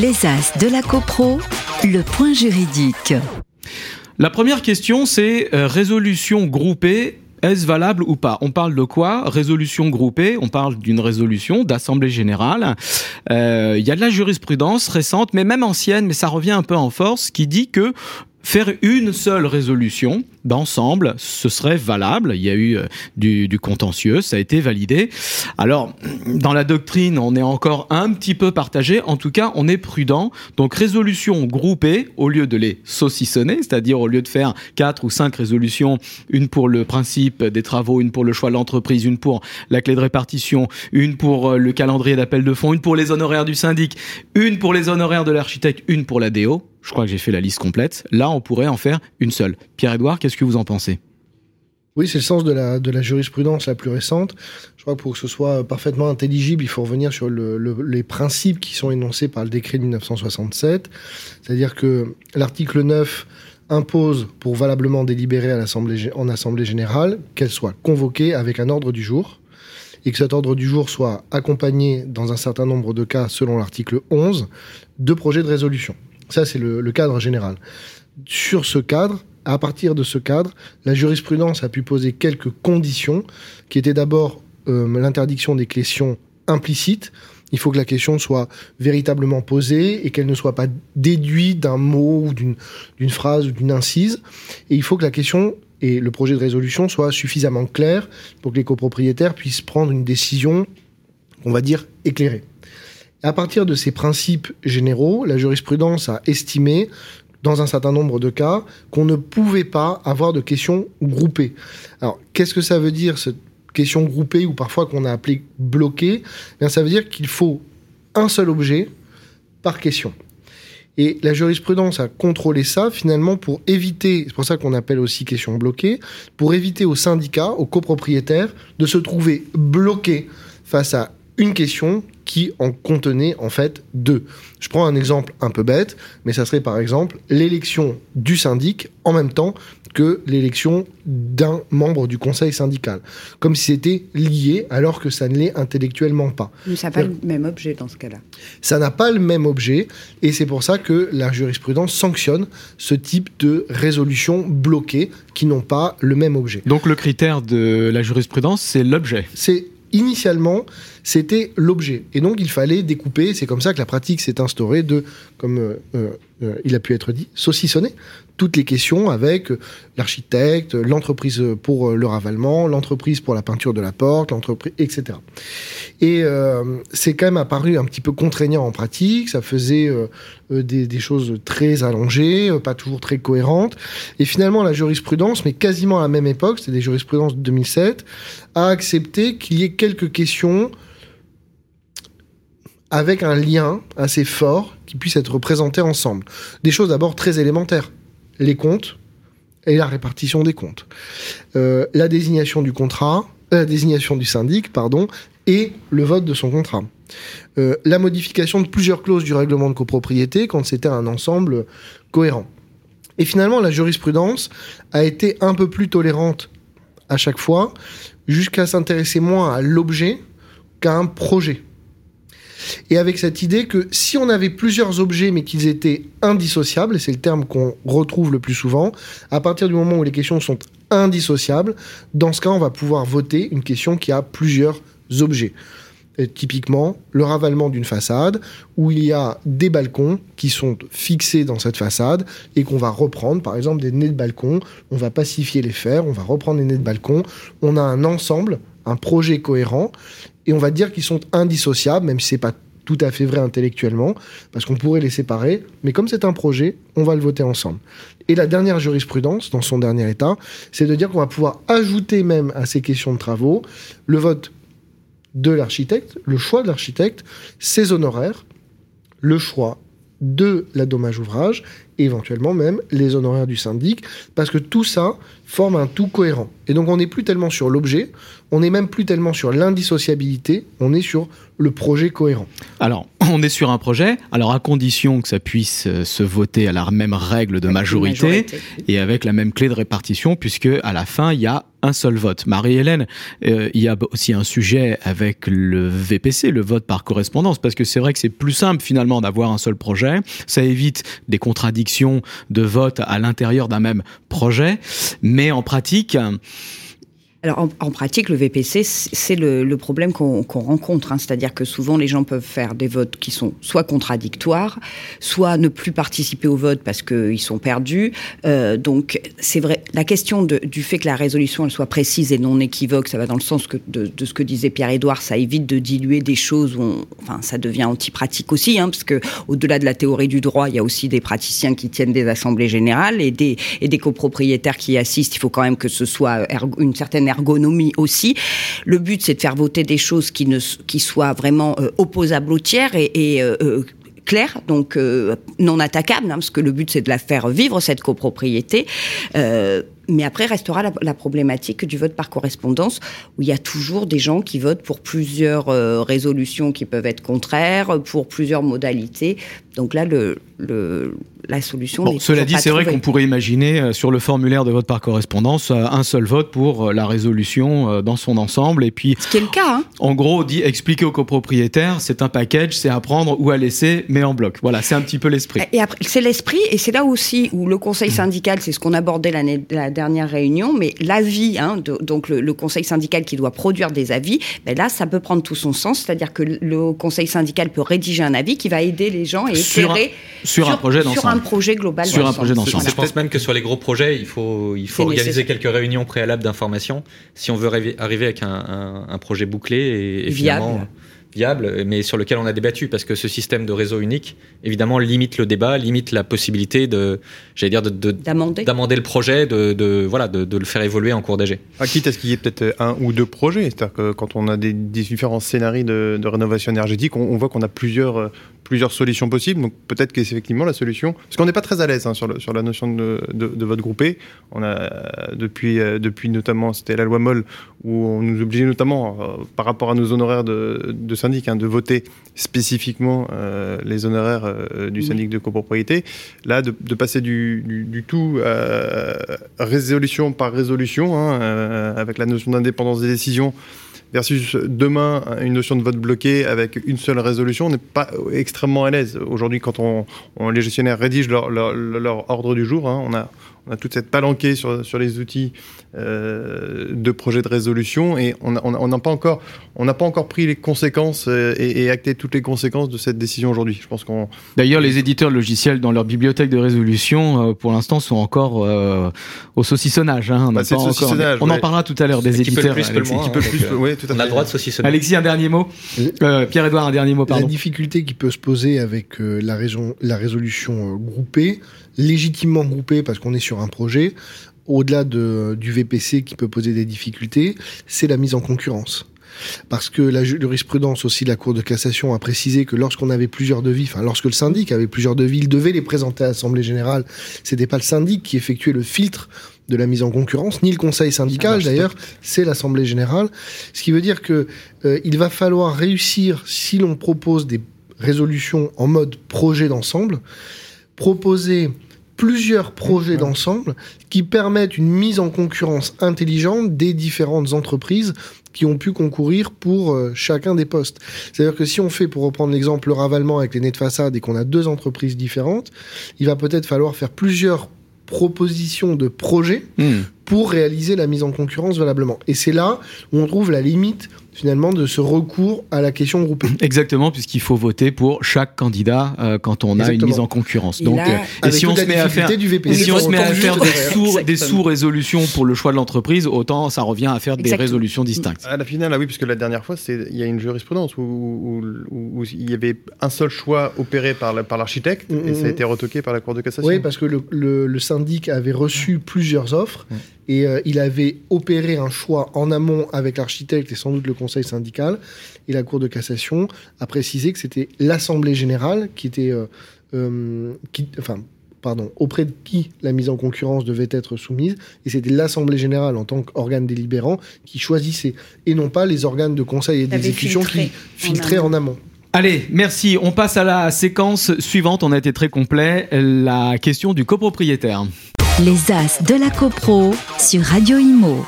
Les As de la CoPro, le point juridique. La première question, c'est euh, résolution groupée est-ce valable ou pas? On parle de quoi? Résolution groupée, on parle d'une résolution d'Assemblée générale. Euh, il y a de la jurisprudence récente, mais même ancienne, mais ça revient un peu en force, qui dit que faire une seule résolution d'ensemble, ce serait valable. Il y a eu euh, du, du, contentieux, ça a été validé. Alors, dans la doctrine, on est encore un petit peu partagé. En tout cas, on est prudent. Donc, résolution groupée, au lieu de les saucissonner, c'est-à-dire au lieu de faire quatre ou cinq résolutions, une pour le principe des travaux, une pour le choix de l'entreprise, une pour la clé de répartition, une pour euh, le calendrier d'appel de fonds, une pour les honoraires du syndic, une pour les honoraires de l'architecte, une pour la DO je crois que j'ai fait la liste complète. Là, on pourrait en faire une seule. Pierre-Edouard, qu'est-ce que vous en pensez? Oui, c'est le sens de la, de la jurisprudence la plus récente. Je crois que pour que ce soit parfaitement intelligible, il faut revenir sur le, les principes qui sont énoncés par le décret de 1967. C'est-à-dire que l'article 9 impose, pour valablement délibérer à en Assemblée générale, qu'elle soit convoquée avec un ordre du jour et que cet ordre du jour soit accompagné, dans un certain nombre de cas, selon l'article 11, de projets de résolution. Ça, c'est le, cadre général. Sur ce cadre, à partir de ce cadre, la jurisprudence a pu poser quelques conditions, qui étaient d'abord euh, l'interdiction des questions implicites. Il faut que la question soit véritablement posée et qu'elle ne soit pas déduite d'un mot ou d'une phrase ou d'une incise. Et il faut que la question et le projet de résolution soient suffisamment clairs pour que les copropriétaires puissent prendre une décision, on va dire, éclairée. À partir de ces principes généraux, la jurisprudence a estimé dans un certain nombre de cas, qu'on ne pouvait pas avoir de questions groupées. Alors, qu'est-ce que ça veut dire, cette question groupée, ou parfois qu'on a appelé bloquée? Eh Bien, Ça veut dire qu'il faut un seul objet par question. Et la jurisprudence a contrôlé ça finalement pour éviter, c'est pour ça qu'on appelle aussi question bloquée, pour éviter aux syndicats, aux copropriétaires de se trouver bloqués face à une question qui en contenait en fait deux. Je prends un exemple un peu bête, mais ça serait par exemple l'élection du syndic en même temps que l'élection d'un membre du conseil syndical. Comme si c'était lié alors que ça ne l'est intellectuellement pas. Mais ça n'a pas le même objet dans ce cas-là. Ça n'a pas le même objet et c'est pour ça que la jurisprudence sanctionne ce type de résolutions bloquées qui n'ont pas le même objet. Donc le critère de la jurisprudence, c'est l'objet. C'est initialement, c'était l'objet. Et donc, il fallait découper. C'est comme ça que la pratique s'est instaurée de, comme euh, euh, euh, il a pu être dit, saucissonner toutes les questions avec l'architecte, l'entreprise pour le ravalement, l'entreprise pour la peinture de la porte, l'entreprise, etc. Et c'est quand même apparu un petit peu contraignant en pratique. Ça faisait des, des, choses très allongées, pas toujours très cohérentes. Et finalement, la jurisprudence, mais quasiment à la même époque, c'était des jurisprudences de 2007, a accepté qu'il y ait quelques questions avec un lien assez fort qui puisse être représenté ensemble. Des choses d'abord très élémentaires. Les comptes et la répartition des comptes. Euh, la désignation du contrat, euh, la désignation du syndic, pardon, et le vote de son contrat. Euh, la modification de plusieurs clauses du règlement de copropriété quand c'était un ensemble cohérent. Et finalement, la jurisprudence a été un peu plus tolérante à chaque fois, jusqu'à s'intéresser moins à l'objet qu'à un projet et avec cette idée que si on avait plusieurs objets mais qu'ils étaient indissociables, c'est le terme qu'on retrouve le plus souvent, à partir du moment où les questions sont indissociables, dans ce cas, on va pouvoir voter une question qui a plusieurs objets. typiquement, le ravalement d'une façade où il y a des balcons qui sont fixés dans cette façade et qu'on va reprendre, par exemple des nez de balcon, on va pacifier les fers, on va reprendre les nez de balcon, on a un ensemble, un projet cohérent et on va dire qu'ils sont indissociables, même si c'est pas tout à fait vrai intellectuellement, parce qu'on pourrait les séparer, mais comme c'est un projet, on va le voter ensemble. Et la dernière jurisprudence, dans son dernier état, c'est de dire qu'on va pouvoir ajouter même à ces questions de travaux le vote de l'architecte, le choix de l'architecte, ses honoraires, le choix de la dommage ouvrage éventuellement même les honoraires du syndic, parce que tout ça forme un tout cohérent. Et donc on n'est plus tellement sur l'objet, on n'est même plus tellement sur l'indissociabilité, on est sur le projet cohérent. Alors, on est sur un projet, alors à condition que ça puisse euh, se voter à la même règle de majorité, majorité. et avec la même clé de répartition, puisque à la fin, il y a un seul vote. Marie-Hélène, euh, il y a aussi un sujet avec le VPC, le vote par correspondance, parce que c'est vrai que c'est plus simple finalement d'avoir un seul projet. Ça évite des contradictions de vote à l'intérieur d'un même projet, mais en pratique, Alors en, pratique, le VPC, c'est le, problème qu'on rencontre. hein. C'est-à-dire que souvent, les gens peuvent faire des votes qui sont soit contradictoires, soit ne plus participer au vote parce qu'ils sont perdus. Euh, donc c'est vrai, la question du fait que la résolution soit précise et non équivoque, ça va dans le sens de, ce que disait Pierre-Édouard, ça évite de diluer des choses où enfin, ça devient antipratique aussi, hein, parce que au-delà de la théorie du droit, il y a aussi des praticiens qui tiennent des assemblées générales et des, et des copropriétaires qui assistent. Il faut quand même que ce soit une certaine ergonomie aussi. Le but, c'est de faire voter des choses qui, ne, qui soient vraiment euh, opposables au tiers et, et euh, euh, donc non attaquables, hein, parce que le but, c'est de la faire vivre, cette copropriété. Mais après restera la, problématique du vote par correspondance, où il y a toujours des gens qui votent pour plusieurs résolutions qui peuvent être contraires, pour plusieurs modalités. Donc là, le, le, la solution. Bon, cela dit, c'est vrai qu'on pourrait imaginer euh, sur le formulaire de vote par correspondance euh, un seul vote pour euh, la résolution dans son ensemble. Et puis, Ce qui est le cas. Hein. en gros, dit, expliquer aux copropriétaires, c'est un package, c'est à prendre ou à laisser, mais en bloc. Voilà, c'est un petit peu l'esprit. Et après, c'est l'esprit, et c'est là aussi où le conseil syndical, c'est ce qu'on abordait la dernière réunion, mais l'avis, hein, de- donc le, le conseil syndical qui doit produire des avis, ben là, ça peut prendre tout son sens, c'est-à-dire que le conseil syndical peut rédiger un avis qui va aider les gens et éclairer sur un projet sur un d'ensemble. projet global. Sur un d'ensemble. projet d'ensemble. Je pense même que sur les gros projets, il faut, il faut organiser nécessaire. quelques réunions préalables d'information si on veut arriver avec un, un- un projet bouclé et, et Viable. finalement viable, mais sur lequel on a débattu parce que ce système de réseau unique, évidemment, limite le débat, limite la possibilité de, j'allais dire, de- de- D'amender. le projet, de, de- voilà, de, de le faire évoluer en cours d'AG. Ah, quitte à ce qu'il y ait peut-être un ou deux projets. C'est-à-dire que quand on a des, des différents scénarios de, de rénovation énergétique, on, on voit qu'on a plusieurs, euh, plusieurs solutions possibles. Donc peut-être qu'effectivement la solution. Parce qu'on n'est pas très à l'aise hein, sur, le- sur la notion de, de, de vote groupé. On a euh, depuis, euh, depuis notamment, c'était la loi Moll, où on nous obligeait notamment, euh, par rapport à nos honoraires de, de syndic, hein, de voter spécifiquement euh, les honoraires euh, du syndic de copropriété. Là, de, de passer du, du, du tout à résolution par résolution, hein, euh, avec la notion d'indépendance des décisions, versus demain une notion de vote bloqué avec une seule résolution, on n'est pas extrêmement à l'aise. Aujourd'hui, quand on, on- les gestionnaires rédigent leur, leur, leur ordre du jour, hein, on, a, on a toute cette palanquée sur, sur les outils euh, de projet de résolution et on n'a on a- on n'a pas, encore- on n'a pas encore pris les conséquences euh, et, et acté toutes les conséquences de cette décision aujourd'hui. Je pense qu'on D'ailleurs, les éditeurs logiciels dans leur bibliothèque de résolution, euh, pour l'instant, sont encore euh, au saucissonnage. hein. On, Bah, encore- saucissonnage, on en parlera tout à l'heure des Qui peut le éditeurs. peut le peut hein, plus, tout à On a le droit de saucissonner. Alexis, un dernier mot. Euh, Pierre-Edouard, un dernier mot, La pardon. difficulté qui peut se poser avec euh, la, raison, la résolution euh, groupée, légitimement groupée parce qu'on est sur un projet, au-delà de, du VPC qui peut poser des difficultés, c'est la mise en concurrence. Parce que la jurisprudence aussi de la Cour de cassation a précisé que lorsqu'on avait plusieurs devis, enfin lorsque le syndic avait plusieurs devis, il devait les présenter à l'Assemblée générale. C'était pas le syndic qui effectuait le filtre de la mise en concurrence, ni le conseil syndical d'ailleurs, c'est l'Assemblée générale. Ce qui veut dire que euh, il va falloir réussir, si l'on propose des résolutions en mode projet d'ensemble, proposer plusieurs projets d'ensemble qui permettent une mise en concurrence intelligente des différentes entreprises qui ont pu concourir pour euh, chacun des postes. C'est-à-dire que si on fait, pour reprendre l'exemple, le ravalement avec les nez de façade et qu'on a deux entreprises différentes, il va peut-être falloir faire plusieurs propositions de projets Hmm. pour réaliser la mise en concurrence valablement. Et c'est là où on trouve la limite finalement de ce recours à la question groupée. Exactement, puisqu'il faut voter pour chaque candidat euh, quand on a une mise en concurrence. Et Donc, là, euh, et si on se met à faire difficulté du VPC. Et si on se met à Autant faire juste des sous, des sous-résolutions pour le choix de l'entreprise, autant ça revient à faire des résolutions distinctes. À la finale, ah oui, puisque la dernière fois, il y a une jurisprudence où, où- où- où il y avait un seul choix opéré par la- par l'architecte Mm, et ça a mm. été retoqué par la Cour de cassation. Oui, parce que le, le- le syndic avait reçu plusieurs offres Mm. Et euh, il avait opéré un choix en amont avec l'architecte et sans doute le conseil syndical. Et la Cour de cassation a précisé que c'était l'Assemblée générale qui était. euh, euh, qui, enfin, pardon, auprès de qui la mise en concurrence devait être soumise, et c'était l'Assemblée générale en tant qu'organe délibérant qui choisissait, et non pas les organes de conseil et d'exécution qui filtraient en amont. Allez, merci. On passe à la séquence suivante. On a été très complet. La question du copropriétaire. Les As de la CoPro sur Radio Imo.